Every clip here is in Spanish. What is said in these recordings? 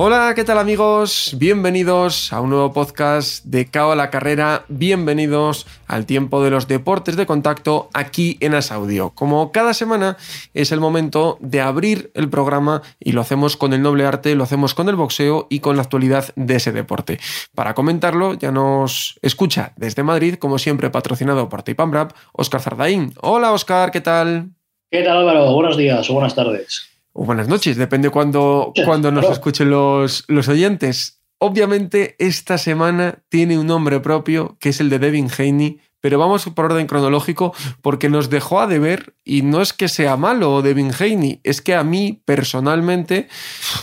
Hola, ¿qué tal amigos? Bienvenidos a un nuevo podcast de Cao a la Carrera. Bienvenidos al tiempo de los deportes de contacto aquí en Asaudio. Como cada semana es el momento de abrir el programa y lo hacemos con el noble arte, lo hacemos con el boxeo y con la actualidad de ese deporte. Para comentarlo ya nos escucha desde Madrid, como siempre patrocinado por Taipambrap, Oscar Zardaín. Hola Oscar, ¿qué tal? ¿Qué tal Álvaro? Buenos días o buenas tardes o buenas noches, depende cuando, cuando nos escuchen los, los oyentes. Obviamente, esta semana tiene un nombre propio, que es el de Devin Haney, pero vamos por orden cronológico porque nos dejó a deber y no es que sea malo Devin Haney, es que a mí personalmente,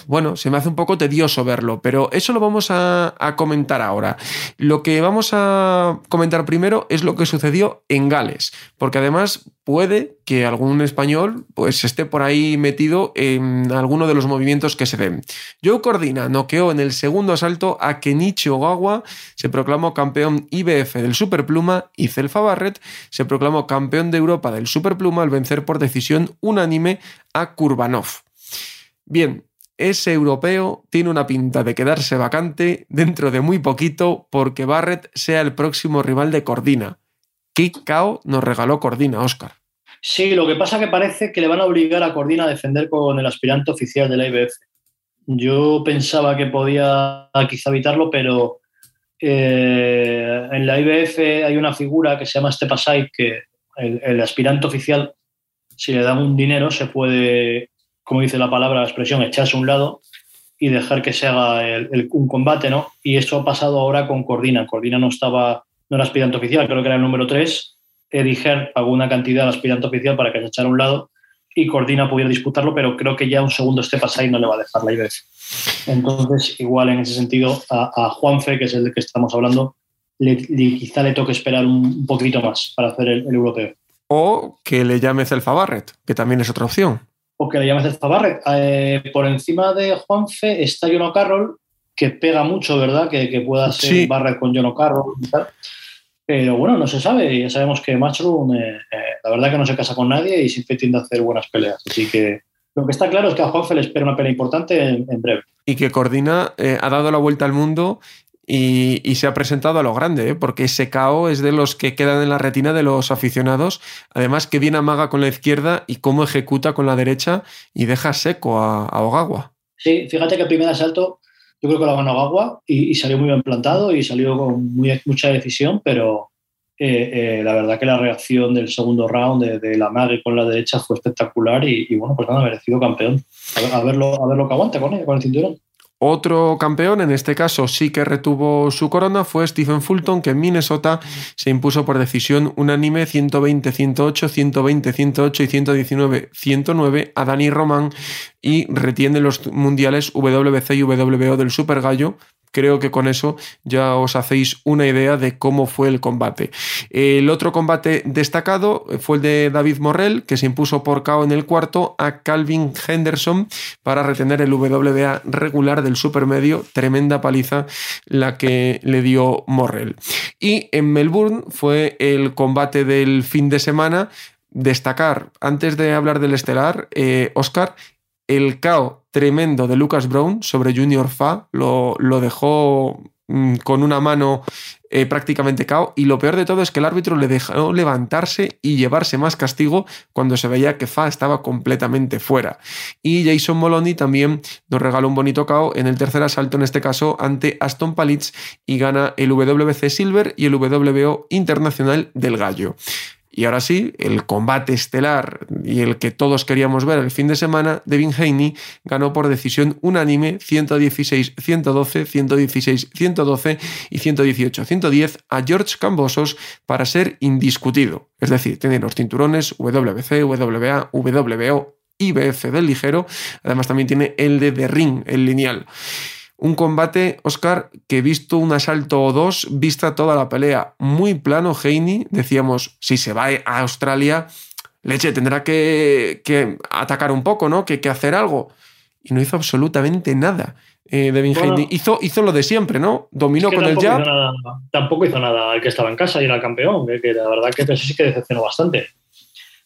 bueno, se me hace un poco tedioso verlo, pero eso lo vamos a, a comentar ahora. Lo que vamos a comentar primero es lo que sucedió en Gales, porque además puede que algún español pues esté por ahí metido en alguno de los movimientos que se den. Joe Cordina noqueó en el segundo asalto a Kenichi Ogawa, se proclamó campeón IBF del Superpluma y Celfa Barrett se proclamó campeón de Europa del Superpluma al vencer por decisión unánime a Kurbanov. Bien, ese europeo tiene una pinta de quedarse vacante dentro de muy poquito porque Barrett sea el próximo rival de Cordina. ¿Qué cao nos regaló Cordina, Oscar? Sí, lo que pasa que parece que le van a obligar a Cordina a defender con el aspirante oficial de la IBF. Yo pensaba que podía quizá evitarlo, pero eh, en la IBF hay una figura que se llama Stepasai, que el, aspirante oficial, si le dan un dinero, se puede, como dice la palabra, la expresión, echarse a un lado y dejar que se haga un combate, ¿no? Y eso ha pasado ahora con Cordina. Cordina no estaba no era aspirante oficial, creo que era el número 3. Eddie Hearn pagó una cantidad al aspirante oficial para que se echara a un lado y Cordina pudiera disputarlo, pero creo que ya un segundo Stefan no le va a dejar la IBF. Entonces, igual en ese sentido, a, Juanfe, que es el de que estamos hablando, le, quizá le toque esperar un, poquito más para hacer el, europeo. O que le llame Celfa Barrett, que también es otra opción. O que le llame Celfa Barrett. Eh, por encima de Juanfe está Jono Carroll, que pega mucho, ¿verdad? Que, pueda ser Barrett con John Carroll y tal. Pero bueno, no se sabe. Ya sabemos que Matchroom, eh, eh, la verdad que no se casa con nadie y siempre tiende a hacer buenas peleas. Así que lo que está claro es que a Juanfe le espera una pelea importante en, breve. Y que Cordina eh, ha dado la vuelta al mundo y, se ha presentado a lo grande, porque ese KO es de los que quedan en la retina de los aficionados. Además, que bien amaga con la izquierda y cómo ejecuta con la derecha y deja seco a, a Ogawa. Sí, fíjate que el primer asalto yo creo que la ganó Agua y, salió muy bien plantado y salió con mucha decisión, pero eh, eh, la verdad que la reacción del segundo round de, la Magui con la derecha fue espectacular y, bueno, pues nada, merecido campeón. A, verlo, a ver lo que aguanta con, con el cinturón. Otro campeón, en este caso sí que retuvo su corona, fue Stephen Fulton, que en Minnesota se impuso por decisión unánime 120-108, 120-108 y 119-109 a Dani Roman y retiene los mundiales WBC y WBO del Super Gallo Creo que con eso ya os hacéis una idea de cómo fue el combate. El otro combate destacado fue el de David Morrell, que se impuso por KO en el cuarto a Calvin Henderson para retener el WBA regular del supermedio. Tremenda paliza la que le dio Morrell. Y en Melbourne fue el combate del fin de semana destacar, antes de hablar del estelar, eh, Oscar, el KO tremendo de Lucas Brown sobre Junior Fa, lo, lo dejó con una mano eh, prácticamente KO y lo peor de todo es que el árbitro le dejó levantarse y llevarse más castigo cuando se veía que Fa estaba completamente fuera. Y Jason Moloney también nos regaló un bonito KO en el tercer asalto, en este caso ante Aston Palitz y gana el WBC Silver y el WBO Internacional del Gallo. Y ahora sí, el combate estelar y el que todos queríamos ver el fin de semana, Devin Haney ganó por decisión unánime 116-112, 116-112 y 118-110 a George Cambosos para ser indiscutido. Es decir, tiene los cinturones WBC, WA, WBO, IBF del ligero, además también tiene el de The Ring, el lineal. Un combate, Oscar, que visto un asalto o dos, vista toda la pelea muy plano, Heini, decíamos, si se va a Australia, leche, tendrá que, atacar un poco, ¿no? Que, que, hacer algo. Y no hizo absolutamente nada. Eh, Devin hizo, hizo lo de siempre, ¿no? Dominó con el jab. tampoco hizo nada el que estaba en casa y era el campeón, que, la verdad que eso sí que decepcionó bastante.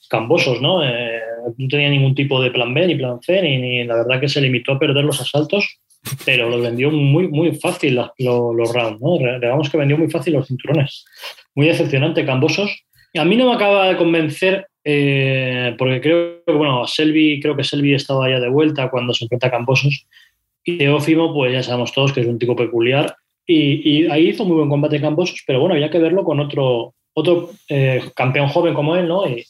Cambosos, ¿no? Eh, no tenía ningún tipo de plan B ni plan C, ni, ni la verdad que se limitó a perder los asaltos pero los vendió muy, muy fácil los, rounds, ¿no? Digamos que vendió muy fácil los cinturones. Muy decepcionante, Cambosos. A mí no me acaba de convencer, eh, porque creo que, bueno, Selby, creo que Selby estaba ya de vuelta cuando se enfrenta a Cambosos. Y Teófimo, pues ya sabemos todos que es un tipo peculiar. Y, ahí hizo muy buen combate Cambosos, pero bueno, había que verlo con otro, otro eh, campeón joven como él, ¿no? Y,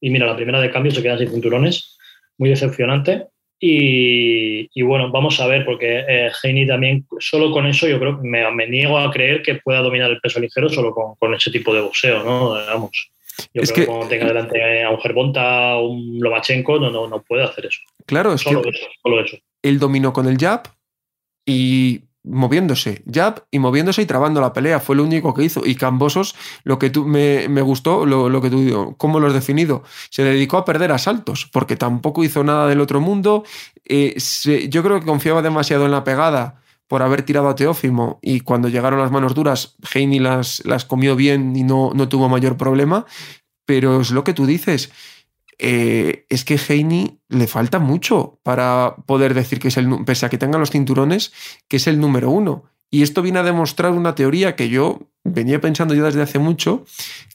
y mira, la primera de cambio se quedan sin cinturones. Muy decepcionante. Y, bueno, vamos a ver, porque eh, Heini también, solo con eso, yo creo que me, niego a creer que pueda dominar el peso ligero solo con, ese tipo de boxeo, ¿no? Vamos. Yo creo que, cuando tenga delante a un Gerbonta un Lomachenko, no, no, no puede hacer eso. Claro, es solo eso, solo eso. Él dominó con el jab y moviéndose, jab y moviéndose y trabando la pelea. Fue lo único que hizo. Y Cambosos, lo que tú me, gustó, lo, que tú, cómo lo has definido, se dedicó a perder asaltos, porque tampoco hizo nada del otro mundo. Eh, yo creo que confiaba demasiado en la pegada por haber tirado a Teófimo y cuando llegaron las manos duras, Heini las, las comió bien y no, no tuvo mayor problema. Pero es lo que tú dices eh, es que Heini le falta mucho para poder decir que es el, pese a que tenga los cinturones, que es el número uno. Y esto viene a demostrar una teoría que yo venía pensando yo desde hace mucho,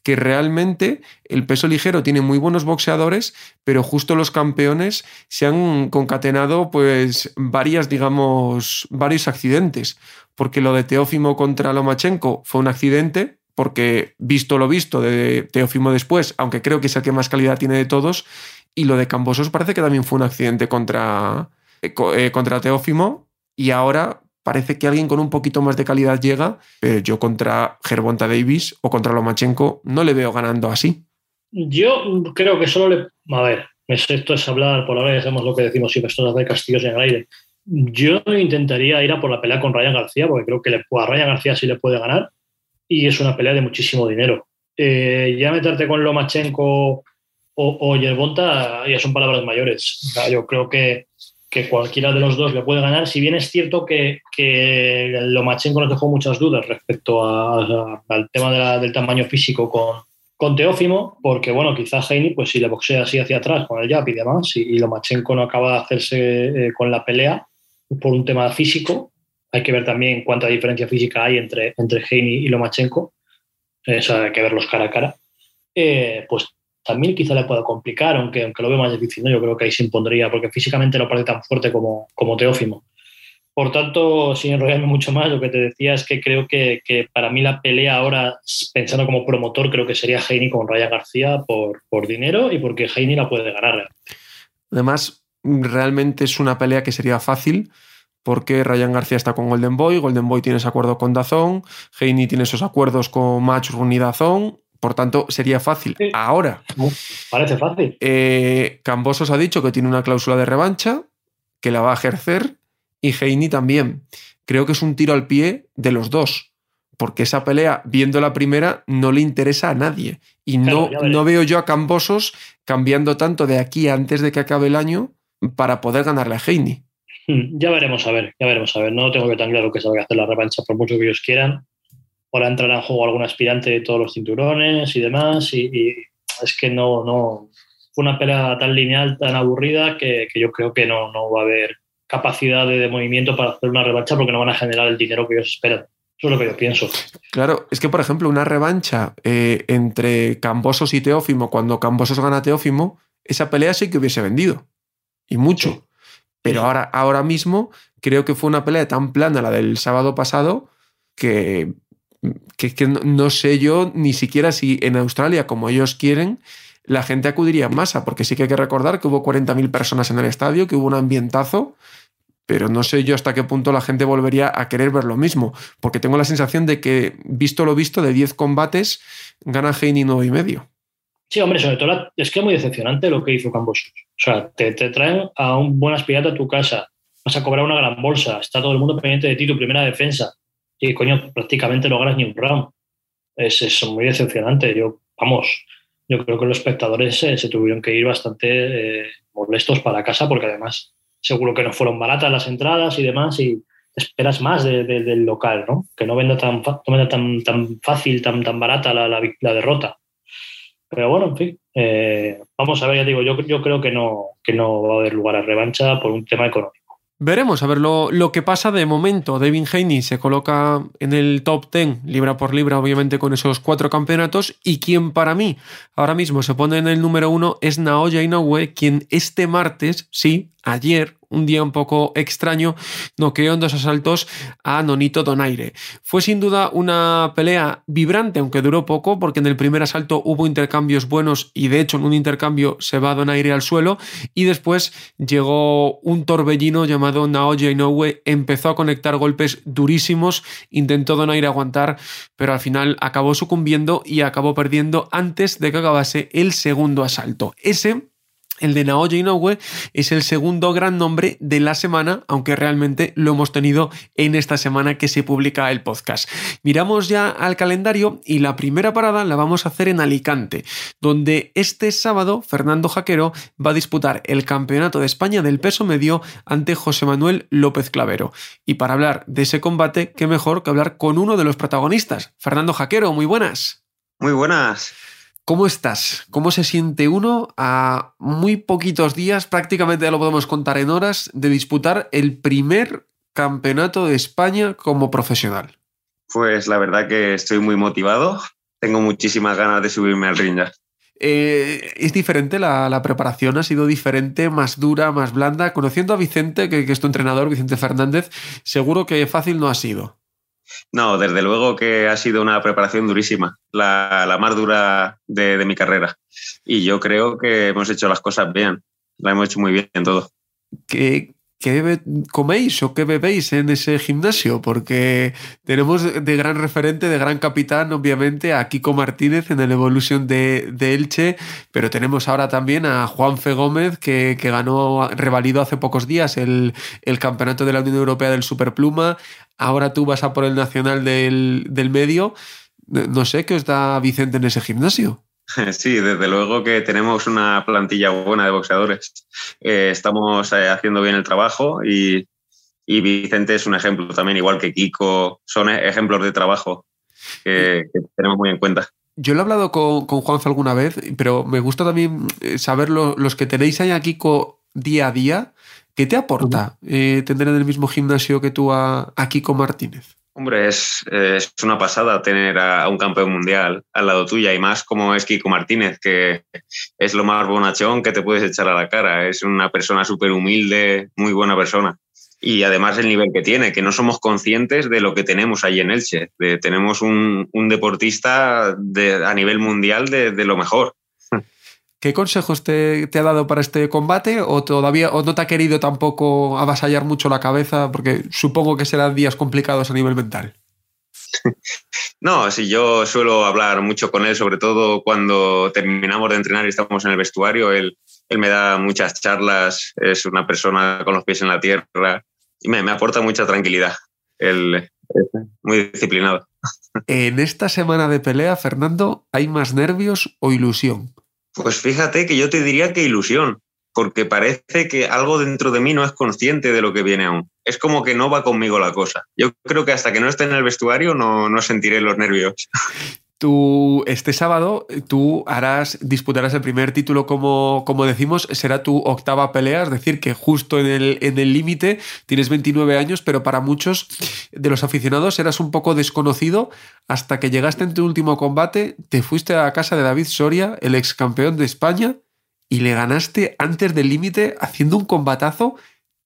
que realmente el peso ligero tiene muy buenos boxeadores, pero justo los campeones se han concatenado pues varias, digamos, varios accidentes. Porque lo de Teófimo contra Lomachenko fue un accidente, porque visto lo visto de Teofimo después, aunque creo que es el que más calidad tiene de todos, y lo de Cambosos parece que también fue un accidente contra, eh, eh, contra Teófimo, y ahora parece que alguien con un poquito más de calidad llega, pero yo contra Gervonta Davis o contra Lomachenko no le veo ganando así. Yo creo que solo le... A ver, esto es hablar, por ahora ya sabemos lo que decimos siempre, esto es hacer castillos en el aire. Yo intentaría ir a por la pelea con Ryan García, porque creo que le, a Ryan García sí le puede ganar y es una pelea de muchísimo dinero. Eh, ya meterte con Lomachenko o, o Yerbonta ya son palabras mayores. yo creo que, que, cualquiera de los dos le puede ganar, si bien es cierto que, que Lomachenko nos dejó muchas dudas respecto al tema del tamaño físico con, con Teófimo, porque bueno, quizá Heini, pues si le boxea así hacia atrás con el jab y demás, y, Lomachenko no acaba de hacerse eh, con la pelea por un tema físico, hay que ver también cuánta diferencia física hay entre, entre Heini y Lomachenko. Eso hay que verlos cara a cara. Eh, pues también quizá le pueda complicar, aunque, aunque lo veo más difícil. ¿no? Yo creo que ahí se impondría, porque físicamente no parece tan fuerte como, como Teófimo. Por tanto, sin enrollarme mucho más, lo que te decía es que creo que, que, para mí la pelea ahora, pensando como promotor, creo que sería Heini con Raya García por, por dinero y porque Heini la puede ganar. Además, realmente es una pelea que sería fácil porque Ryan García está con Golden Boy, Golden Boy tiene ese acuerdo con Dazón, Heini tiene esos acuerdos con Matchroom y Dazón, por tanto sería fácil. Ahora. Parece fácil. Eh, Cambosos ha dicho que tiene una cláusula de revancha, que la va a ejercer, y Heini también. Creo que es un tiro al pie de los dos, porque esa pelea, viendo la primera, no le interesa a nadie. Y no, no veo yo a Cambosos cambiando tanto de aquí antes de que acabe el año para poder ganarle a Heini. Hmm, ya veremos a ver, ya veremos a ver. No tengo que tan claro que se vaya a hacer la revancha por mucho que ellos quieran. Ahora entrará en juego algún aspirante de todos los cinturones y demás. Y, es que no, no. Fue una pelea tan lineal, tan aburrida, que, yo creo que no, no va a haber capacidad de, movimiento para hacer una revancha porque no van a generar el dinero que ellos esperan. Eso es lo que yo pienso. Claro, es que, por ejemplo, una revancha eh, entre Cambosos y Teófimo, cuando Cambosos gana a Teófimo, esa pelea sí que hubiese vendido. Y mucho. Pero ahora, ahora mismo creo que fue una pelea tan plana la del sábado pasado que que, que no, sé yo ni siquiera si en Australia, como ellos quieren, la gente acudiría en masa, porque sí que hay que recordar que hubo 40.000 personas en el estadio, que hubo un ambientazo, pero no sé yo hasta qué punto la gente volvería a querer ver lo mismo, porque tengo la sensación de que, visto lo visto, de 10 combates, gana Heini 9 y medio. Sí, hombre, sobre todo es que es muy decepcionante lo que hizo Cambosos. O sea, te, traen a un buen aspirante a tu casa, vas a cobrar una gran bolsa, está todo el mundo pendiente de ti, tu primera defensa, y coño, prácticamente no ganas ni un round. Es, es muy decepcionante. Yo, vamos, yo creo que los espectadores se tuvieron que ir bastante eh, molestos para casa porque además seguro que no fueron baratas las entradas y demás y esperas más del local, ¿no? Que no venda tan, tan, tan fácil, tan, tan barata la, la, derrota. Pero bueno, en fin, eh, vamos a ver, ya digo, yo, yo creo que no, que no va a haber lugar a revancha por un tema económico. Veremos a ver lo, que pasa de momento. Devin Haney se coloca en el top 10, libra por libra, obviamente, con esos cuatro campeonatos. Y quien para mí ahora mismo se pone en el número uno es Naoya Inoue, quien este martes, sí, ayer, un día un poco extraño, noqueó en dos asaltos a Nonito Donaire. Fue sin duda una pelea vibrante, aunque duró poco, porque en el primer asalto hubo intercambios buenos y de hecho en un intercambio se va Donaire al suelo y después llegó un torbellino llamado Naoya Inoue, empezó a conectar golpes durísimos, intentó Donaire aguantar, pero al final acabó sucumbiendo y acabó perdiendo antes de que acabase el segundo asalto. Ese el de Naoya Inoue es el segundo gran nombre de la semana, aunque realmente lo hemos tenido en esta semana que se publica el podcast. Miramos ya al calendario y la primera parada la vamos a hacer en Alicante, donde este sábado Fernando Jaquero va a disputar el Campeonato de España del peso medio ante José Manuel López Clavero. Y para hablar de ese combate, qué mejor que hablar con uno de los protagonistas. Fernando Jaquero, muy buenas. Muy buenas. ¿Cómo estás? ¿Cómo se siente uno a muy poquitos días, prácticamente ya lo podemos contar en horas, de disputar el primer campeonato de España como profesional? Pues la verdad que estoy muy motivado. Tengo muchísimas ganas de subirme al ring eh, es diferente, la, preparación ha sido diferente, más dura, más blanda. Conociendo a Vicente, que es tu entrenador, Vicente Fernández, seguro que fácil no ha sido. No, desde luego que ha sido una preparación durísima, la, más dura de, mi carrera. Y yo creo que hemos hecho las cosas bien, la hemos hecho muy bien todo. ¿Qué, ¿Qué coméis o qué bebéis en ese gimnasio? Porque tenemos de gran referente, de gran capitán, obviamente, a Kiko Martínez en el Evolution de, Elche, pero tenemos ahora también a Juan Fe Gómez, que, ganó, revalidó hace pocos días el, el, campeonato de la Unión Europea del Superpluma. Ahora tú vas a por el nacional del, del medio. No sé qué os da Vicente en ese gimnasio. Sí, desde luego que tenemos una plantilla buena de boxeadores. Eh, estamos eh, haciendo bien el trabajo y, Vicente es un ejemplo también, igual que Kiko, son ejemplos de trabajo que, tenemos muy en cuenta. Yo lo he hablado con, con Juanfe alguna vez, pero me gusta también eh, saber los que tenéis ahí a Kiko día a día. ¿Qué te aporta tener en el mismo gimnasio que tú a Kiko Martínez? Hombre, es, es, una pasada tener a, un campeón mundial al lado tuya y más como es Kiko Martínez, que es lo más bonachón que te puedes echar a la cara. Es una persona súper humilde, muy buena persona. Y además el nivel que tiene, que no somos conscientes de lo que tenemos ahí en Elche. tenemos un, un deportista de, a nivel mundial de, de lo mejor. ¿Qué consejos te, ha dado para este combate? ¿O todavía o no te ha querido tampoco avasallar mucho la cabeza? Porque supongo que serán días complicados a nivel mental. No, sí, yo suelo hablar mucho con él, sobre todo cuando terminamos de entrenar y estamos en el vestuario. Él, él me da muchas charlas, es una persona con los pies en la tierra y me, me aporta mucha tranquilidad. Él es muy disciplinado. En esta semana de pelea, Fernando, ¿hay más nervios o ilusión? Pues fíjate que yo te diría que ilusión, porque parece que algo dentro de mí no es consciente de lo que viene aún. Es como que no va conmigo la cosa. Yo creo que hasta que no esté en el vestuario no, no sentiré los nervios. Tú, este sábado, tú harás, disputarás el primer título, como, como decimos, será tu octava pelea, es decir, que justo en el límite en el tienes 29 años, pero para muchos de los aficionados eras un poco desconocido hasta que llegaste en tu último combate, te fuiste a la casa de David Soria, el ex campeón de España, y le ganaste antes del límite haciendo un combatazo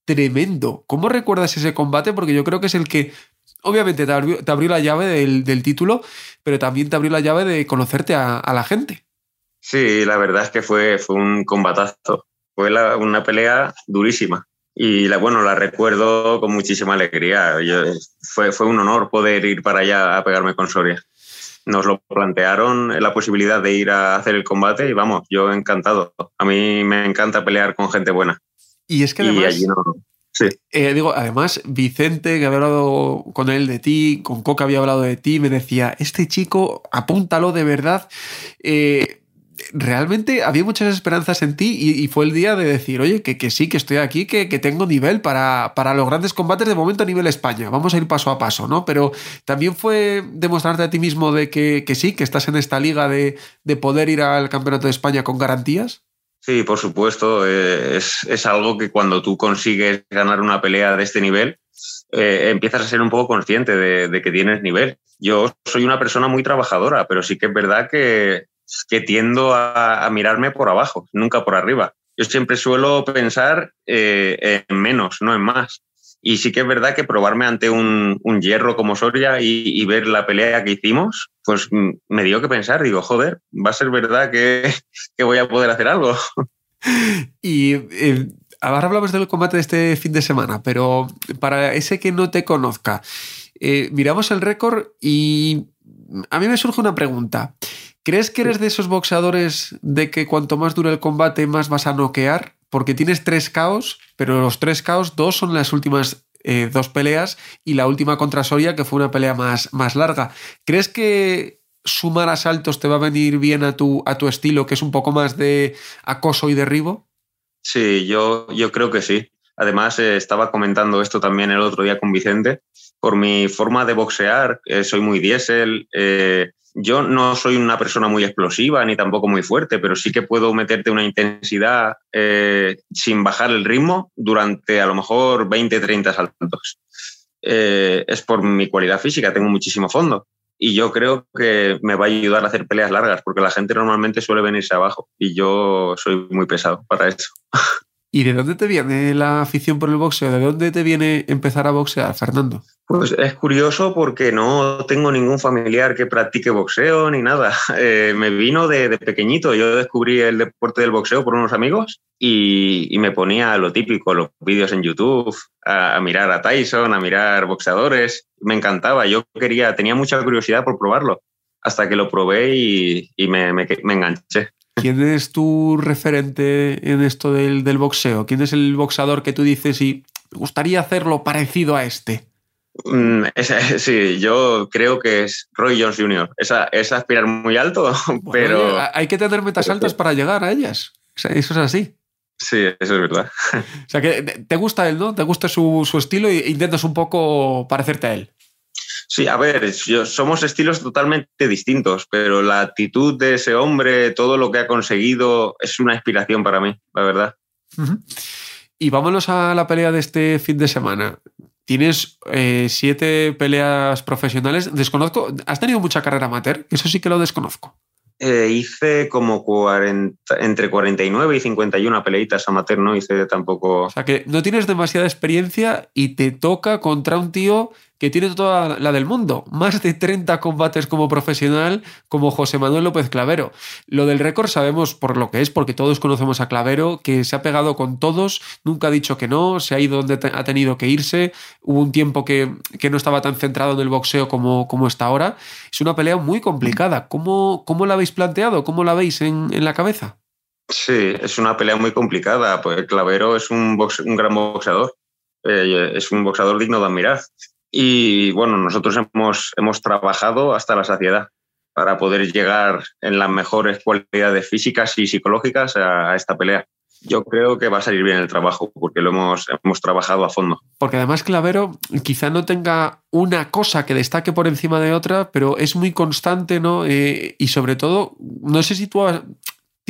tremendo. ¿Cómo recuerdas ese combate? Porque yo creo que es el que obviamente te abrió, la llave del, título, pero también te abrió la llave de conocerte a, la gente. Sí, la verdad es que fue, fue un combatazo. Fue una pelea durísima. Y la, bueno, la recuerdo con muchísima alegría. fue, fue un honor poder ir para allá a pegarme con Soria. Nos lo plantearon la posibilidad de ir a hacer el combate y vamos, yo encantado. A mí me encanta pelear con gente buena. Y es que además, Sí. Eh, digo, además, Vicente, que había hablado con él de ti, con Coca había hablado de ti, me decía, este chico, apúntalo de verdad. Eh, realmente había muchas esperanzas en ti y, fue el día de decir, oye, que, sí, que estoy aquí, que, tengo nivel para, para, los grandes combates de momento a nivel España. Vamos a ir paso a paso, ¿no? Pero también fue demostrarte a ti mismo de que, sí, que estás en esta liga de, de poder ir al Campeonato de España con garantías. Sí, por supuesto. Eh, es, algo que cuando tú consigues ganar una pelea de este nivel, eh, empiezas a ser un poco consciente de, que tienes nivel. Yo soy una persona muy trabajadora, pero sí que es verdad que, que tiendo a, mirarme por abajo, nunca por arriba. Yo siempre suelo pensar eh, en menos, no en más. Y sí que es verdad que probarme ante un, hierro como Soria y, ver la pelea que hicimos, pues me dio que pensar, digo, joder, va a ser verdad que, voy a poder hacer algo. Y eh, ahora hablamos del combate de este fin de semana, pero para ese que no te conozca, eh, miramos el récord y a mí me surge una pregunta. ¿Crees que eres de esos boxeadores de que cuanto más dure el combate, más vas a noquear? Porque tienes tres caos, pero los tres caos, dos son las últimas eh, dos peleas y la última contra Soria, que fue una pelea más, más larga. ¿Crees que sumar asaltos te va a venir bien a tu, a tu estilo, que es un poco más de acoso y derribo? Sí, yo, yo creo que sí. Además, eh, estaba comentando esto también el otro día con Vicente. Por mi forma de boxear, eh, soy muy diésel, yo no soy una persona muy explosiva ni tampoco muy fuerte, pero sí que puedo meterte una intensidad eh, sin bajar el ritmo durante a lo mejor 20, 30 saltos. Eh, es por mi cualidad física, tengo muchísimo fondo. Y yo creo que me va a ayudar a hacer peleas largas, porque la gente normalmente suele venirse abajo y yo soy muy pesado para eso. ¿Y de dónde te viene la afición por el boxeo? ¿De dónde te viene empezar a boxear, Fernando? Pues es curioso porque no tengo ningún familiar que practique boxeo ni nada. Eh, me vino de, pequeñito. Yo descubrí el deporte del boxeo por unos amigos y, me ponía lo típico, los vídeos en YouTube, a, mirar a Tyson, a mirar boxeadores. Me encantaba. Yo quería, tenía mucha curiosidad por probarlo hasta que lo probé y, me enganché. ¿Quién es tu referente en esto del, boxeo? ¿Quién es el boxeador que tú dices y me gustaría hacerlo parecido a este? Mm, sí, yo creo que es Roy Jones Jr. Esa, es aspirar muy alto, pero... hay que tener metas altas para llegar a ellas. eso es así. Sí, eso es verdad. O sea, que te gusta él, ¿no? Te gusta su, su estilo e intentas un poco parecerte a él. Sí, a ver, somos estilos totalmente distintos, pero la actitud de ese hombre, todo lo que ha conseguido, es una inspiración para mí, la verdad. Y vámonos a la pelea de este fin de semana. Tienes eh, siete peleas profesionales. Desconozco, ¿has tenido mucha carrera amateur? Eso sí que lo desconozco. Eh, hice como 40, entre 49 y 51 peleitas amateur, no hice tampoco. O sea que no tienes demasiada experiencia y te toca contra un tío que tiene toda la del mundo. Más de 30 combates como profesional, como José Manuel López Clavero. Lo del récord sabemos por lo que es, porque todos conocemos a Clavero, que se ha pegado con todos, nunca ha dicho que no, se ha ido donde ha tenido que irse. Hubo un tiempo que, no estaba tan centrado en el boxeo como, como está ahora. Es una pelea muy complicada. ¿Cómo, cómo la habéis planteado? ¿Cómo la veis en, la cabeza? Sí, es una pelea muy complicada, pues Clavero es un, un gran boxeador. Eh, es un boxeador digno de admirar. Y bueno, nosotros hemos, hemos trabajado hasta la saciedad para poder llegar en las mejores cualidades físicas y psicológicas a, esta pelea. Yo creo que va a salir bien el trabajo porque lo hemos, hemos trabajado a fondo. Porque además Clavero quizá no tenga una cosa que destaque por encima de otra, pero es muy constante, ¿no? Eh, y sobre todo, no sé si tú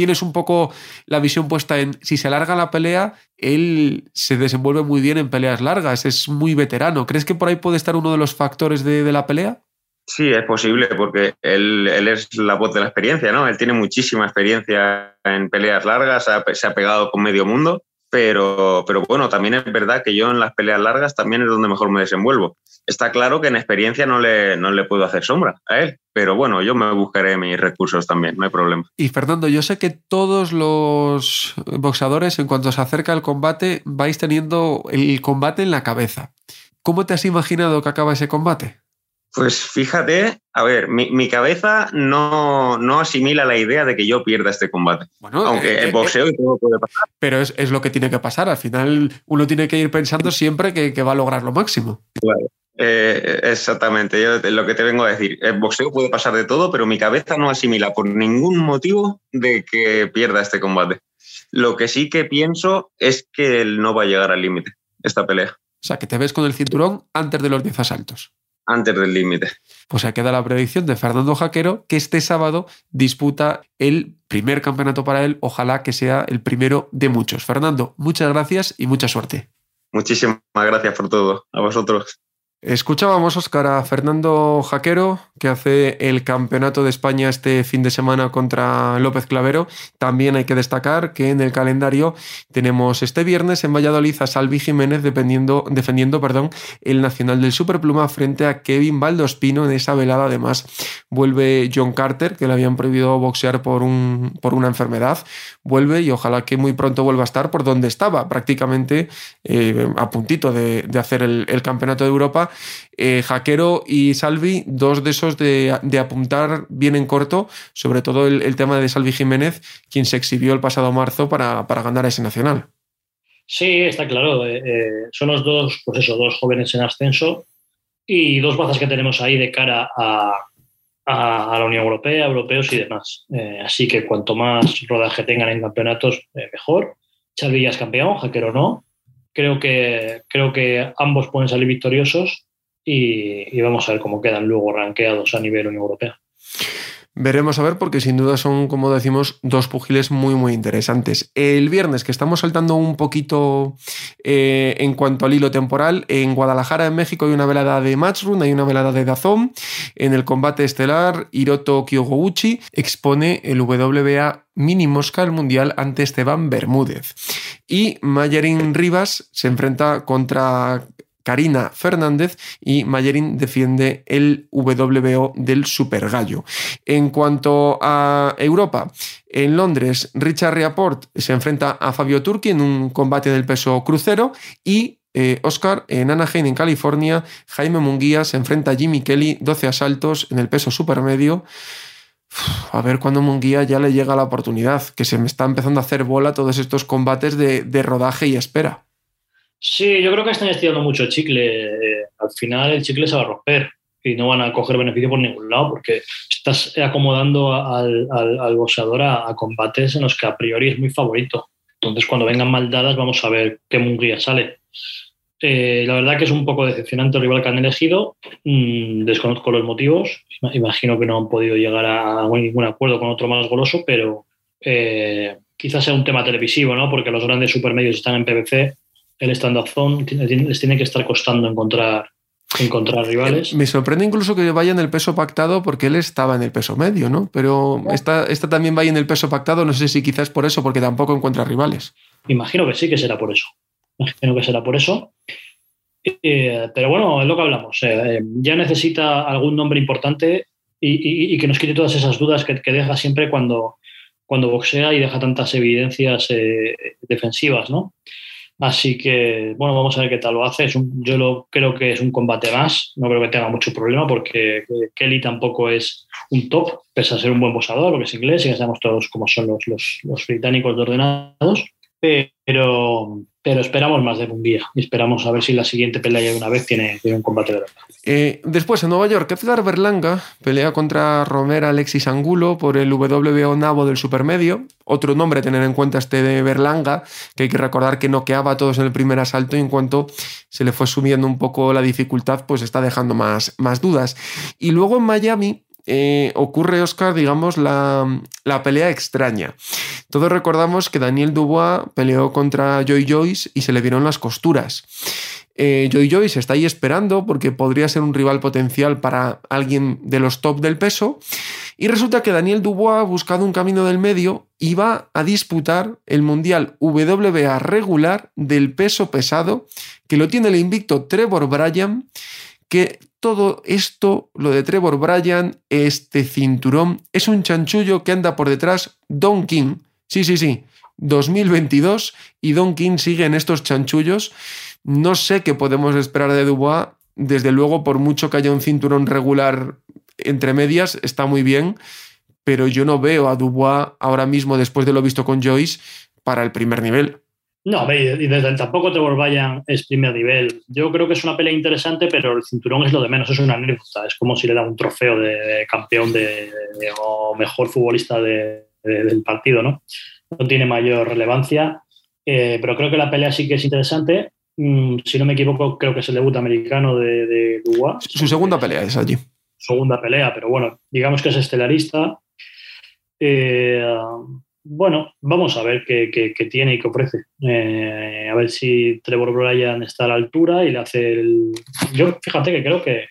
tienes un poco la visión puesta en si se alarga la pelea, él se desenvuelve muy bien en peleas largas, es muy veterano. ¿Crees que por ahí puede estar uno de los factores de, la pelea? Sí, es posible, porque él, es la voz de la experiencia, ¿no? Él tiene muchísima experiencia en peleas largas, se ha pegado con medio mundo pero, pero bueno, también es verdad que yo en las peleas largas también es donde mejor me desenvuelvo. Está claro que en experiencia no le, no le puedo hacer sombra a él, pero bueno, yo me buscaré mis recursos también, no hay problema. Y Fernando, yo sé que todos los boxeadores, en cuanto se acerca el combate, vais teniendo el combate en la cabeza. ¿Cómo te has imaginado que acaba ese combate? Pues fíjate, a ver, mi, cabeza no, no, asimila la idea de que yo pierda este combate. Bueno, Aunque eh, el boxeo y todo puede pasar. Pero es, lo que tiene que pasar. Al final uno tiene que ir pensando siempre que, va a lograr lo máximo. Claro. Eh, exactamente, yo lo que te vengo a decir. El boxeo puede pasar de todo, pero mi cabeza no asimila por ningún motivo de que pierda este combate. Lo que sí que pienso es que él no va a llegar al límite, esta pelea. O sea, que te ves con el cinturón antes de los 10 asaltos antes del límite. Pues ahí queda la predicción de Fernando Jaquero, que este sábado disputa el primer campeonato para él. Ojalá que sea el primero de muchos. Fernando, muchas gracias y mucha suerte. Muchísimas gracias por todo. A vosotros. Escuchábamos, Oscar, a Fernando Jaquero, que hace el Campeonato de España este fin de semana contra López Clavero. También hay que destacar que en el calendario tenemos este viernes en Valladolid a Salvi Jiménez defendiendo, defendiendo perdón, el Nacional del Superpluma frente a Kevin Valdospino en esa velada. Además, vuelve John Carter, que le habían prohibido boxear por, un, por una enfermedad. Vuelve y ojalá que muy pronto vuelva a estar por donde estaba, prácticamente eh, a puntito de, hacer el Campeonato de Europa eh, Jaquero y Salvi, dos de esos de, apuntar bien en corto, sobre todo el, tema de Salvi Jiménez, quien se exhibió el pasado marzo para, ganar ese nacional. Sí, está claro. Eh, eh, son los dos, pues eso, dos jóvenes en ascenso y dos bazas que tenemos ahí de cara a, la Unión Europea, europeos y demás. así que cuanto más rodaje tengan en campeonatos, mejor. Salvi ya es campeón, Jaquero no creo que, creo que ambos pueden salir victoriosos y, vamos a ver cómo quedan luego ranqueados a nivel Unión Europea. Veremos a ver, porque sin duda son, como decimos, dos pugiles muy, muy interesantes. El viernes, que estamos saltando un poquito eh, en cuanto al hilo temporal, en Guadalajara, en México, hay una velada de Matchroom, hay una velada de Dazón. En el combate estelar, Hiroto Kyogouchi expone el WBA mini mosca al mundial ante Esteban Bermúdez. Y Mayerin Rivas se enfrenta contra Karina Fernández y Mayerin defiende el WBO del Super Gallo. En cuanto a Europa, en Londres, Richard Riaport se enfrenta a Fabio Turki en un combate del peso crucero y eh, Oscar, en Anaheim, en California, Jaime Munguía se enfrenta a Jimmy Kelly, 12 asaltos en el peso supermedio. A ver cuándo Munguía ya le llega la oportunidad, que se me está empezando a hacer bola todos estos combates de rodaje y espera. Sí, yo creo que están estirando mucho el chicle. Eh, al final el chicle se va a romper y no van a coger beneficio por ningún lado porque estás acomodando al, al, boxeador a, combates en los que a priori es muy favorito. Entonces, cuando vengan mal dadas, vamos a ver qué Munguía sale. Eh, la verdad que es un poco decepcionante el rival que han elegido. Mm, desconozco los motivos. Imagino que no han podido llegar a ningún acuerdo con otro más goloso, pero eh, quizás sea un tema televisivo, ¿no? Porque los grandes supermedios están en PBC el stand-up zone les tiene que estar costando encontrar, encontrar rivales. Me sorprende incluso que vaya en el peso pactado porque él estaba en el peso medio, ¿no? Pero esta, esta también vaya en el peso pactado, no sé si quizás por eso, porque tampoco encuentra rivales. Imagino que sí, que será por eso. Imagino que será por eso. Eh, pero bueno, es lo que hablamos. Eh, eh, ya necesita algún nombre importante y, que nos quite todas esas dudas que, que, deja siempre cuando, cuando boxea y deja tantas evidencias defensivas, ¿no? Así que, bueno, vamos a ver qué tal lo hace. yo lo, creo que es un combate más. No creo que tenga mucho problema porque Kelly tampoco es un top, pese a ser un buen boxeador, porque es inglés y ya sabemos todos cómo son los, los, los británicos de ordenados. Pero, pero esperamos más de un día y esperamos a ver si la siguiente pelea de una vez tiene, un combate de verdad. Eh, después en Nueva York, Edgar Berlanga pelea contra Romera Alexis Angulo por el WBO Nabo del Supermedio. Otro nombre a tener en cuenta este de Berlanga, que hay que recordar que noqueaba a todos en el primer asalto y en cuanto se le fue subiendo un poco la dificultad, pues está dejando más, más dudas. Y luego en Miami eh, ocurre, Oscar, digamos, la, pelea extraña. Todos recordamos que Daniel Dubois peleó contra Joy Joyce y se le vieron las costuras. Eh, Joy Joyce está ahí esperando porque podría ser un rival potencial para alguien de los top del peso. Y resulta que Daniel Dubois ha buscado un camino del medio y va a disputar el Mundial WBA regular del peso pesado, que lo tiene el invicto Trevor Bryan, que todo esto, lo de Trevor Bryan, este cinturón, es un chanchullo que anda por detrás Don King. Sí, sí, sí. 2022 y Don King sigue en estos chanchullos. No sé qué podemos esperar de Dubois. Desde luego, por mucho que haya un cinturón regular entre medias, está muy bien. Pero yo no veo a Dubois ahora mismo, después de lo visto con Joyce, para el primer nivel. No, y desde tampoco Trevor Bryan es primer nivel. Yo creo que es una pelea interesante, pero el cinturón es lo de menos, es una anécdota. Es como si le da un trofeo de, campeón de, o mejor futbolista del partido, ¿no? No tiene mayor relevancia, eh, pero creo que la pelea sí que es interesante. Mm, si no me equivoco, creo que es el debut americano de, de Su segunda pelea es allí. Segunda pelea, pero bueno, digamos que es estelarista. Eh, bueno, vamos a ver qué, tiene y qué ofrece. Eh, a ver si Trevor Bryan está a la altura y le hace el. Yo, fíjate que creo que,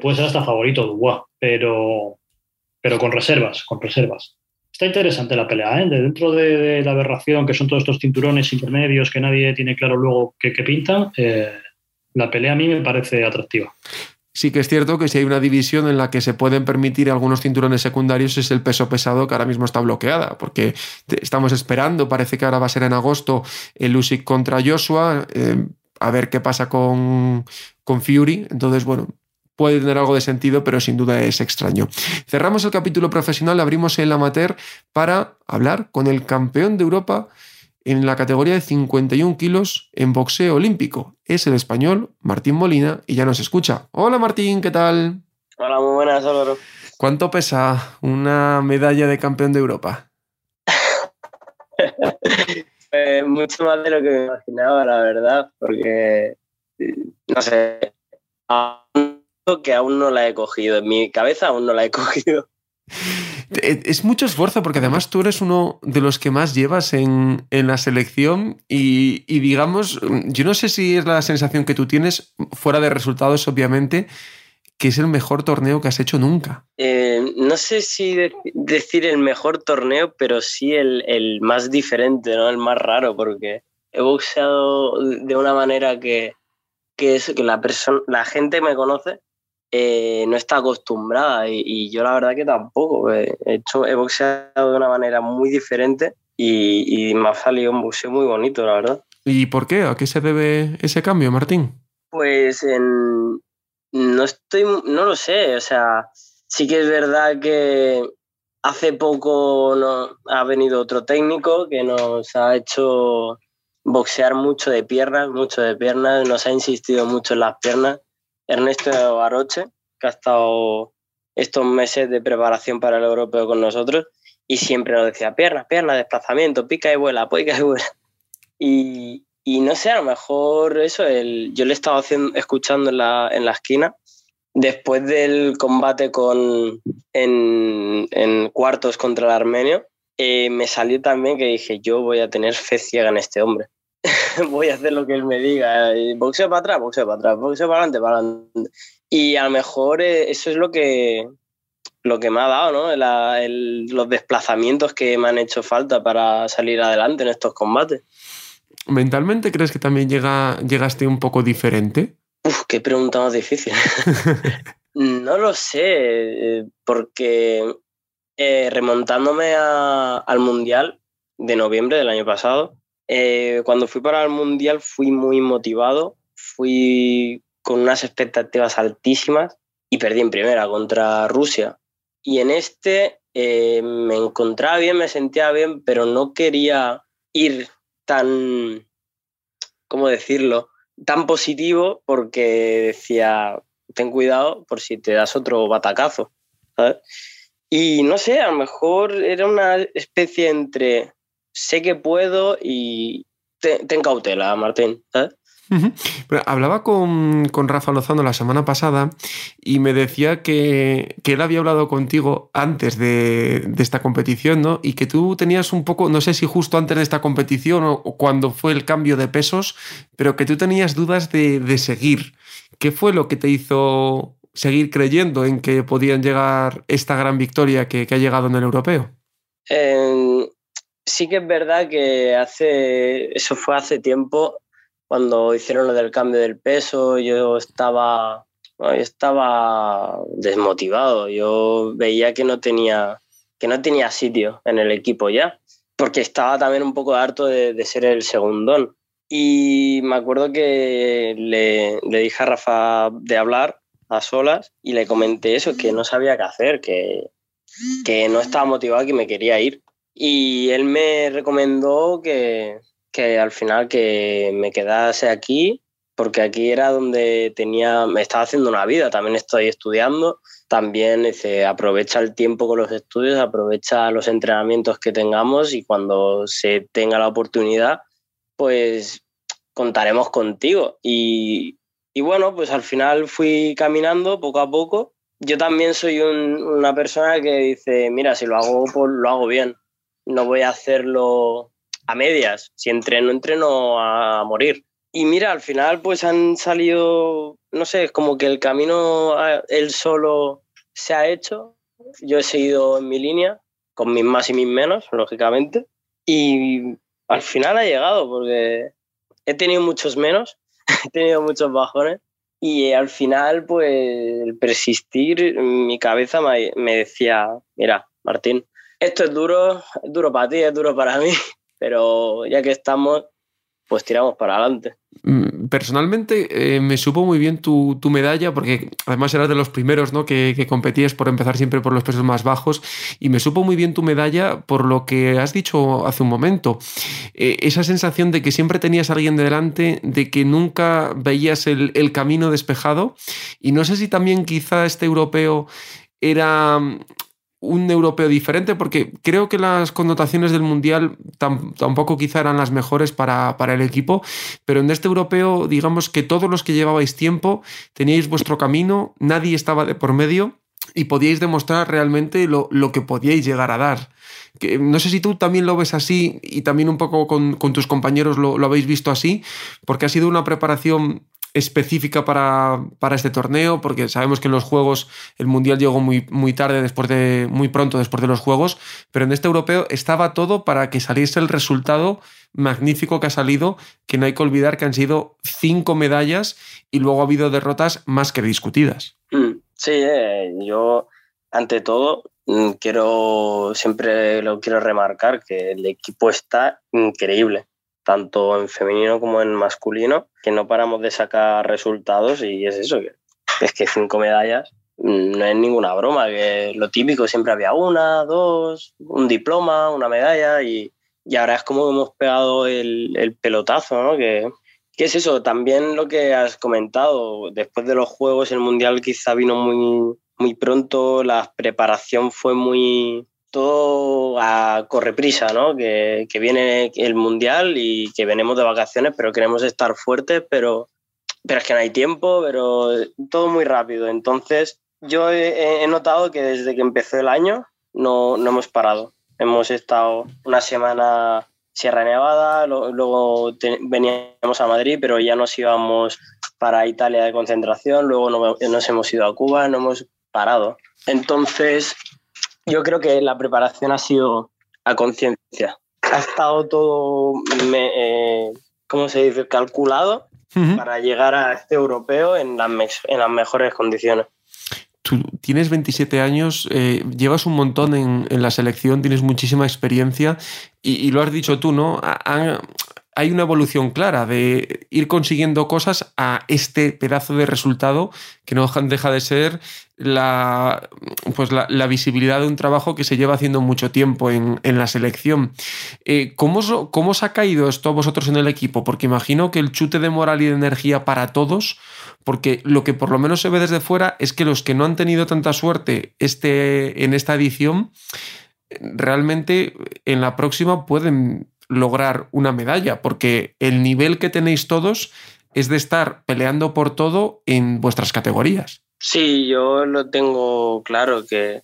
puede ser hasta favorito Dubois, pero, pero con reservas, con reservas. Está interesante la pelea, ¿eh? dentro de, la aberración que son todos estos cinturones intermedios que nadie tiene claro luego qué, pintan, eh, la pelea a mí me parece atractiva. Sí que es cierto que si hay una división en la que se pueden permitir algunos cinturones secundarios es el peso pesado que ahora mismo está bloqueada, porque estamos esperando, parece que ahora va a ser en agosto el Usyk contra Joshua, eh, a ver qué pasa con, con Fury, entonces bueno, puede tener algo de sentido, pero sin duda es extraño. Cerramos el capítulo profesional, abrimos el amateur para hablar con el campeón de Europa en la categoría de 51 kilos en boxeo olímpico. Es el español Martín Molina y ya nos escucha. Hola Martín, ¿qué tal? Hola, muy buenas, Álvaro. ¿Cuánto pesa una medalla de campeón de Europa? Pues mucho más de lo que me imaginaba, la verdad, porque no sé, que aún no la he cogido. En mi cabeza aún no la he cogido. Eh, es mucho esfuerzo porque además tú eres uno de los que más llevas en, la selección y, digamos, yo no sé si es la sensación que tú tienes, fuera de resultados obviamente, que es el mejor torneo que has hecho nunca. Eh, no sé si decir el mejor torneo, pero sí el, más diferente, ¿no? el más raro, porque he boxeado de una manera que, que, es, que la gente me conoce eh, no está acostumbrada y, yo la verdad que tampoco. He, hecho, he boxeado de una manera muy diferente y, me ha salido un boxeo muy bonito, la verdad. ¿Y por qué? ¿A qué se debe ese cambio, Martín? Pues no estoy, no lo sé, o sea, sí que es verdad que hace poco no, ha venido otro técnico que nos ha hecho boxear mucho de piernas, mucho de piernas, nos ha insistido mucho en las piernas Ernesto Aroche, que ha estado estos meses de preparación para el europeo con nosotros y siempre nos decía piernas, piernas, desplazamiento, pica y vuela, pica y vuela. Y, no sé, a lo mejor eso, el, yo le estaba haciendo, escuchando en la, en la esquina después del combate con, en, en cuartos contra el armenio, eh, me salió también que dije, yo voy a tener fe ciega en este hombre. voy a hacer lo que él me diga. Boxeo para atrás, boxeo para atrás, boxeo para adelante, para adelante. Y a lo mejor eh, eso es lo que, lo que me ha dado, ¿no? los desplazamientos que me han hecho falta para salir adelante en estos combates. ¿Mentalmente crees que también llega, llegaste un poco diferente? Uf, qué pregunta más difícil. no lo sé, eh, porque eh, remontándome al Mundial de noviembre del año pasado, eh, cuando fui para el Mundial fui muy motivado, fui con unas expectativas altísimas y perdí en primera contra Rusia. Y en este eh, me encontraba bien, me sentía bien, pero no quería ir tan, ¿cómo decirlo?, tan positivo porque decía, ten cuidado por si te das otro batacazo. Y no sé, a lo mejor era una especie entre sé que puedo y ten cautela, Martín. hablaba con, Rafa Lozano la semana pasada y me decía que, él había hablado contigo antes de, esta competición, ¿no? Y que tú tenías un poco, no sé si justo antes de esta competición o, cuando fue el cambio de pesos, pero que tú tenías dudas de, de seguir. ¿Qué fue lo que te hizo seguir creyendo en que podían llegar esta gran victoria que, ha llegado en el europeo? Sí que es verdad que hace, eso fue hace tiempo, cuando hicieron lo del cambio del peso, yo estaba, estaba desmotivado, yo veía que no tenía que no tenía sitio en el equipo ya, porque estaba también un poco harto de, de ser el segundón. Y me acuerdo que le, le, dije a Rafa de hablar a solas y le comenté eso, que no sabía qué hacer, que, que no estaba motivado, que me quería ir. Y él me recomendó que, que al final que me quedase aquí, porque aquí era donde tenía, me estaba haciendo una vida, también estoy estudiando, también dice, aprovecha el tiempo con los estudios, aprovecha los entrenamientos que tengamos y cuando se tenga la oportunidad, pues contaremos contigo. Y, y bueno, pues al final fui caminando poco a poco. Yo también soy una persona que dice, mira, si lo hago, pues lo hago bien no voy a hacerlo a medias. Si entreno, entreno a morir. Y mira, al final pues han salido, no sé, como que el camino él solo se ha hecho. Yo he seguido en mi línea, con mis más y mis menos, lógicamente. Y al final ha llegado, porque he tenido muchos menos, he tenido muchos bajones. Y al final, pues, el persistir, mi cabeza me decía, mira, Martín, esto es duro, es duro para ti, es duro para mí, pero ya que estamos, pues tiramos para adelante. Mm, personalmente eh, me supo muy bien tu, medalla, porque además eras de los primeros ¿no? que, competías por empezar siempre por los pesos más bajos, y me supo muy bien tu medalla por lo que has dicho hace un momento. Eh, esa sensación de que siempre tenías a alguien delante, de que nunca veías el camino despejado, y no sé si también quizá este europeo era un europeo diferente, porque creo que las connotaciones del Mundial tampoco quizá eran las mejores para, el equipo, pero en este europeo, digamos que todos los que llevabais tiempo teníais vuestro camino, nadie estaba de por medio y podíais demostrar realmente lo, que podíais llegar a dar. Que, no sé si tú también lo ves así y también un poco con, tus compañeros lo, lo habéis visto así, porque ha sido una preparación específica para, este torneo, porque sabemos que en los Juegos el Mundial llegó muy, muy tarde, después de, muy pronto después de los Juegos, pero en este europeo estaba todo para que saliese el resultado magnífico que ha salido, que no hay que olvidar que han sido cinco medallas y luego ha habido derrotas más que discutidas. Mm, sí, eh, yo ante todo mm, quiero, siempre lo quiero remarcar, que el equipo está increíble tanto en femenino como en masculino, que no paramos de sacar resultados y es eso, es que cinco medallas mm, no es ninguna broma, que lo típico siempre había una, dos, un diploma, una medalla y, y ahora es como hemos pegado el, el pelotazo, ¿no? Que, ¿Qué es eso? También lo que has comentado, después de los Juegos el Mundial quizá vino muy, muy pronto, la preparación fue muy, todo a correprisa, ¿no? Que, viene el mundial y que venimos de vacaciones, pero queremos estar fuertes, pero, pero es que no hay tiempo, pero todo muy rápido. Entonces, yo he, notado que desde que empezó el año no, no hemos parado. Hemos estado una semana Sierra Nevada, luego veníamos a Madrid, pero ya nos íbamos para Italia de concentración, luego nos hemos ido a Cuba, no hemos parado. Entonces, yo creo que la preparación ha sido a conciencia. Ha estado todo, eh, ¿cómo se dice?, calculado para llegar a este europeo en las, en las mejores condiciones. Tú tienes 27 años, eh, llevas un montón en, la selección, tienes muchísima experiencia y, lo has dicho tú, ¿no? Hay una evolución clara de ir consiguiendo cosas a este pedazo de resultado que no deja de ser la, pues la, visibilidad de un trabajo que se lleva haciendo mucho tiempo en, la selección. Eh, ¿cómo, ¿Cómo os ha caído esto a vosotros en el equipo? Porque imagino que el chute de moral y de energía para todos, porque lo que por lo menos se ve desde fuera es que los que no han tenido tanta suerte este, en esta edición, realmente en la próxima pueden lograr una medalla, porque el nivel que tenéis todos es de estar peleando por todo en vuestras categorías. Sí, yo lo tengo claro, que,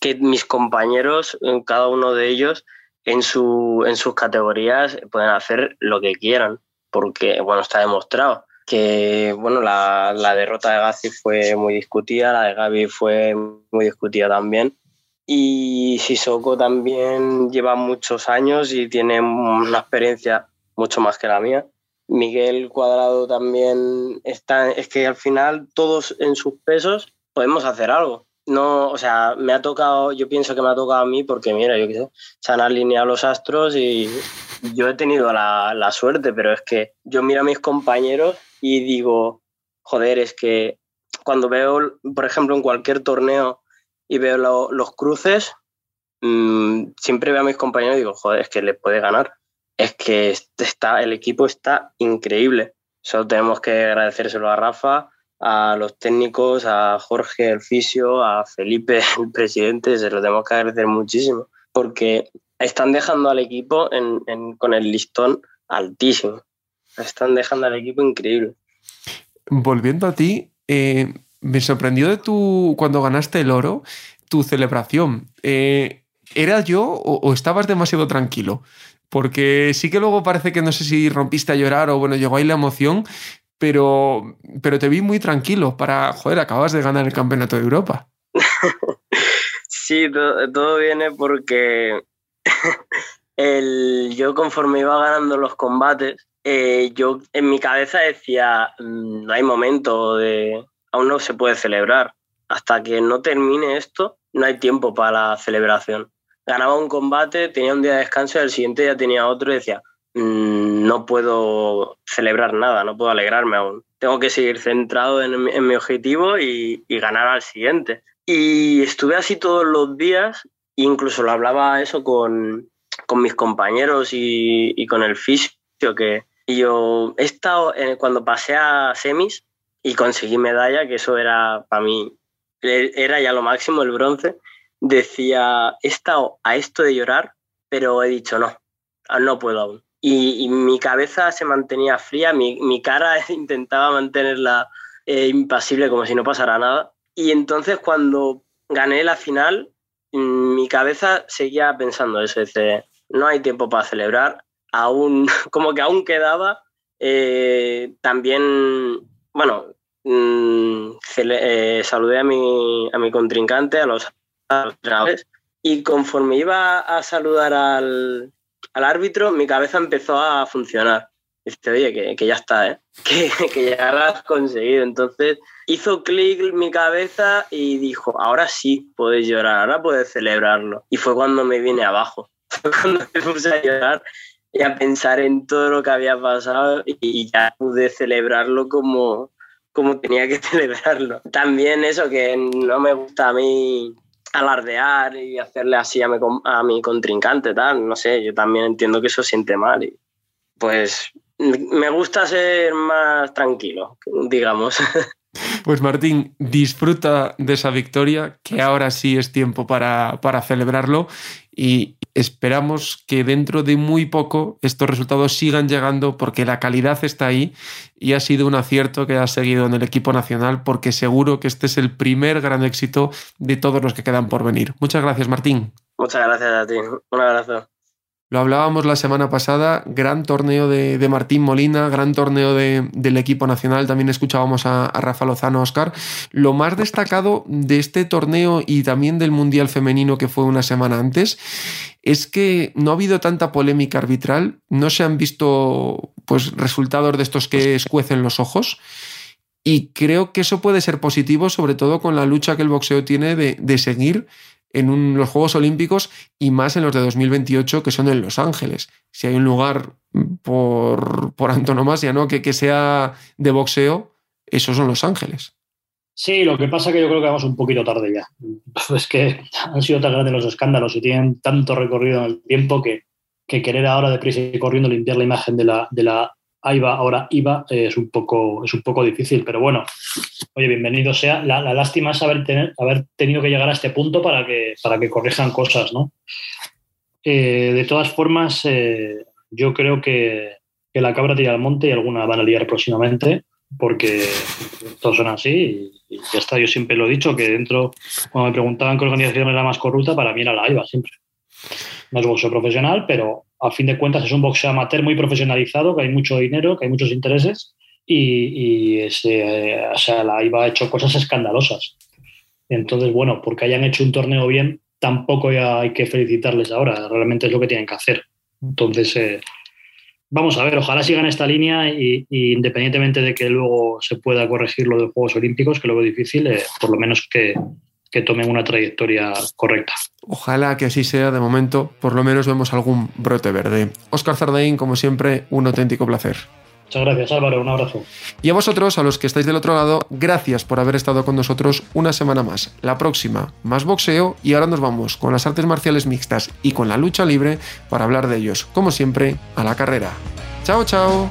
que mis compañeros, cada uno de ellos, en, su, en sus categorías pueden hacer lo que quieran, porque, bueno, está demostrado. que bueno, la, la derrota de Gazi fue muy discutida, la de Gaby fue muy discutida también. Y Sissoko también lleva muchos años y tiene una experiencia mucho más que la mía. Miguel Cuadrado también está, es que al final todos en sus pesos podemos hacer algo. No, o sea, me ha tocado, yo pienso que me ha tocado a mí porque, mira, yo qué sé, se han alineado los astros y yo he tenido la, la suerte, pero es que yo miro a mis compañeros y digo, joder, es que cuando veo, por ejemplo, en cualquier torneo y veo los cruces, mmm, siempre veo a mis compañeros y digo, joder, es que les puede ganar. Es que está, el equipo está increíble. Solo tenemos que agradecérselo a Rafa, a los técnicos, a Jorge, el fisio, a Felipe, el presidente, se lo tenemos que agradecer muchísimo, porque están dejando al equipo en, con el listón altísimo. Están dejando al equipo increíble. Volviendo a ti, eh, me sorprendió de tu, cuando ganaste el oro, tu celebración. Eh, ¿Era yo o, estabas demasiado tranquilo? Porque sí que luego parece que no sé si rompiste a llorar o bueno, llegó ahí la emoción, pero, pero te vi muy tranquilo para, joder, acabas de ganar el Campeonato de Europa. sí, todo, viene porque el, yo conforme iba ganando los combates, eh, yo en mi cabeza decía, no hay momento de, aún no se puede celebrar. Hasta que no termine esto, no hay tiempo para la celebración. Ganaba un combate, tenía un día de descanso y al siguiente ya tenía otro y decía, mmm, no puedo celebrar nada, no puedo alegrarme aún. Tengo que seguir centrado en, mi objetivo y, y, ganar al siguiente. Y estuve así todos los días, incluso lo hablaba eso con, con mis compañeros y, y, con el fisio, que yo he estado, en, cuando pasé a semis, y conseguí medalla, que eso era para mí, era ya lo máximo, el bronce. Decía, he estado a esto de llorar, pero he dicho no, no puedo aún. Y, mi cabeza se mantenía fría, mi, cara intentaba mantenerla eh, impasible como si no pasara nada. Y entonces cuando gané la final, mi cabeza seguía pensando eso, dice, no hay tiempo para celebrar, aún, como que aún quedaba, eh, también bueno, mmm, eh, saludé a mi, a mi contrincante, a los entrenadores, y conforme iba a saludar al, al, árbitro, mi cabeza empezó a funcionar. Dice, oye, que, ya está, ¿eh? que, ya lo has conseguido. Entonces hizo clic mi cabeza y dijo, ahora sí puedes llorar, ahora puedes celebrarlo. Y fue cuando me vine abajo, fue cuando me a llorar y a pensar en todo lo que había pasado y ya pude celebrarlo como, como tenía que celebrarlo. También eso que no me gusta a mí alardear y hacerle así a mi, a mi contrincante, tal, no sé, yo también entiendo que eso siente mal y pues me gusta ser más tranquilo, digamos. Pues Martín, disfruta de esa victoria, que ahora sí es tiempo para, para celebrarlo y esperamos que dentro de muy poco estos resultados sigan llegando porque la calidad está ahí y ha sido un acierto que ha seguido en el equipo nacional porque seguro que este es el primer gran éxito de todos los que quedan por venir. Muchas gracias, Martín. Muchas gracias a ti. Un abrazo. Lo hablábamos la semana pasada, gran torneo de, de Martín Molina, gran torneo de, del equipo nacional, también escuchábamos a, Rafa Lozano, Oscar. Lo más destacado de este torneo y también del Mundial Femenino que fue una semana antes es que no ha habido tanta polémica arbitral, no se han visto pues, resultados de estos que escuecen los ojos. Y creo que eso puede ser positivo, sobre todo con la lucha que el boxeo tiene de, de seguir en los Juegos Olímpicos y más en los de 2028 que son en Los Ángeles. Si hay un lugar por, por antonomasia ¿no? que, que sea de boxeo, esos son Los Ángeles. Sí, lo que pasa es que yo creo que vamos un poquito tarde ya. Es que han sido tan grandes los escándalos y tienen tanto recorrido en el tiempo que, que querer ahora deprisa y corriendo limpiar la imagen de la, de la AIBA, ahora IVA, eh, es, un poco, es un poco difícil, pero bueno, oye, bienvenido sea. La, la lástima es haber, tener, haber, tenido que llegar a este punto para que, para que corrijan cosas, ¿no? Eh, de todas formas, eh, yo creo que, que, la cabra tira al monte y alguna van a liar próximamente, porque todos son así y, y, ya está. Yo siempre lo he dicho, que dentro, cuando me preguntaban qué organización era más corrupta, para mí era la AIBA, siempre. No es boxeo profesional, pero a fin de cuentas es un boxeo amateur muy profesionalizado, que hay mucho dinero, que hay muchos intereses y, ese, o sea, la IVA ha hecho cosas escandalosas. Entonces, bueno, porque hayan hecho un torneo bien, tampoco hay que felicitarles ahora, realmente es lo que tienen que hacer. Entonces, eh, vamos a ver, ojalá sigan esta línea y, independientemente de que luego se pueda corregir lo de Juegos Olímpicos, que lo veo difícil, eh, por lo menos que, que tomen una trayectoria correcta. Ojalá que así sea de momento, por lo menos vemos algún brote verde. Oscar Zardaín, como siempre, un auténtico placer. Muchas gracias Álvaro, un abrazo. Y a vosotros, a los que estáis del otro lado, gracias por haber estado con nosotros una semana más. La próxima, más boxeo y ahora nos vamos con las artes marciales mixtas y con la lucha libre para hablar de ellos, como siempre, a la carrera. Chao, chao.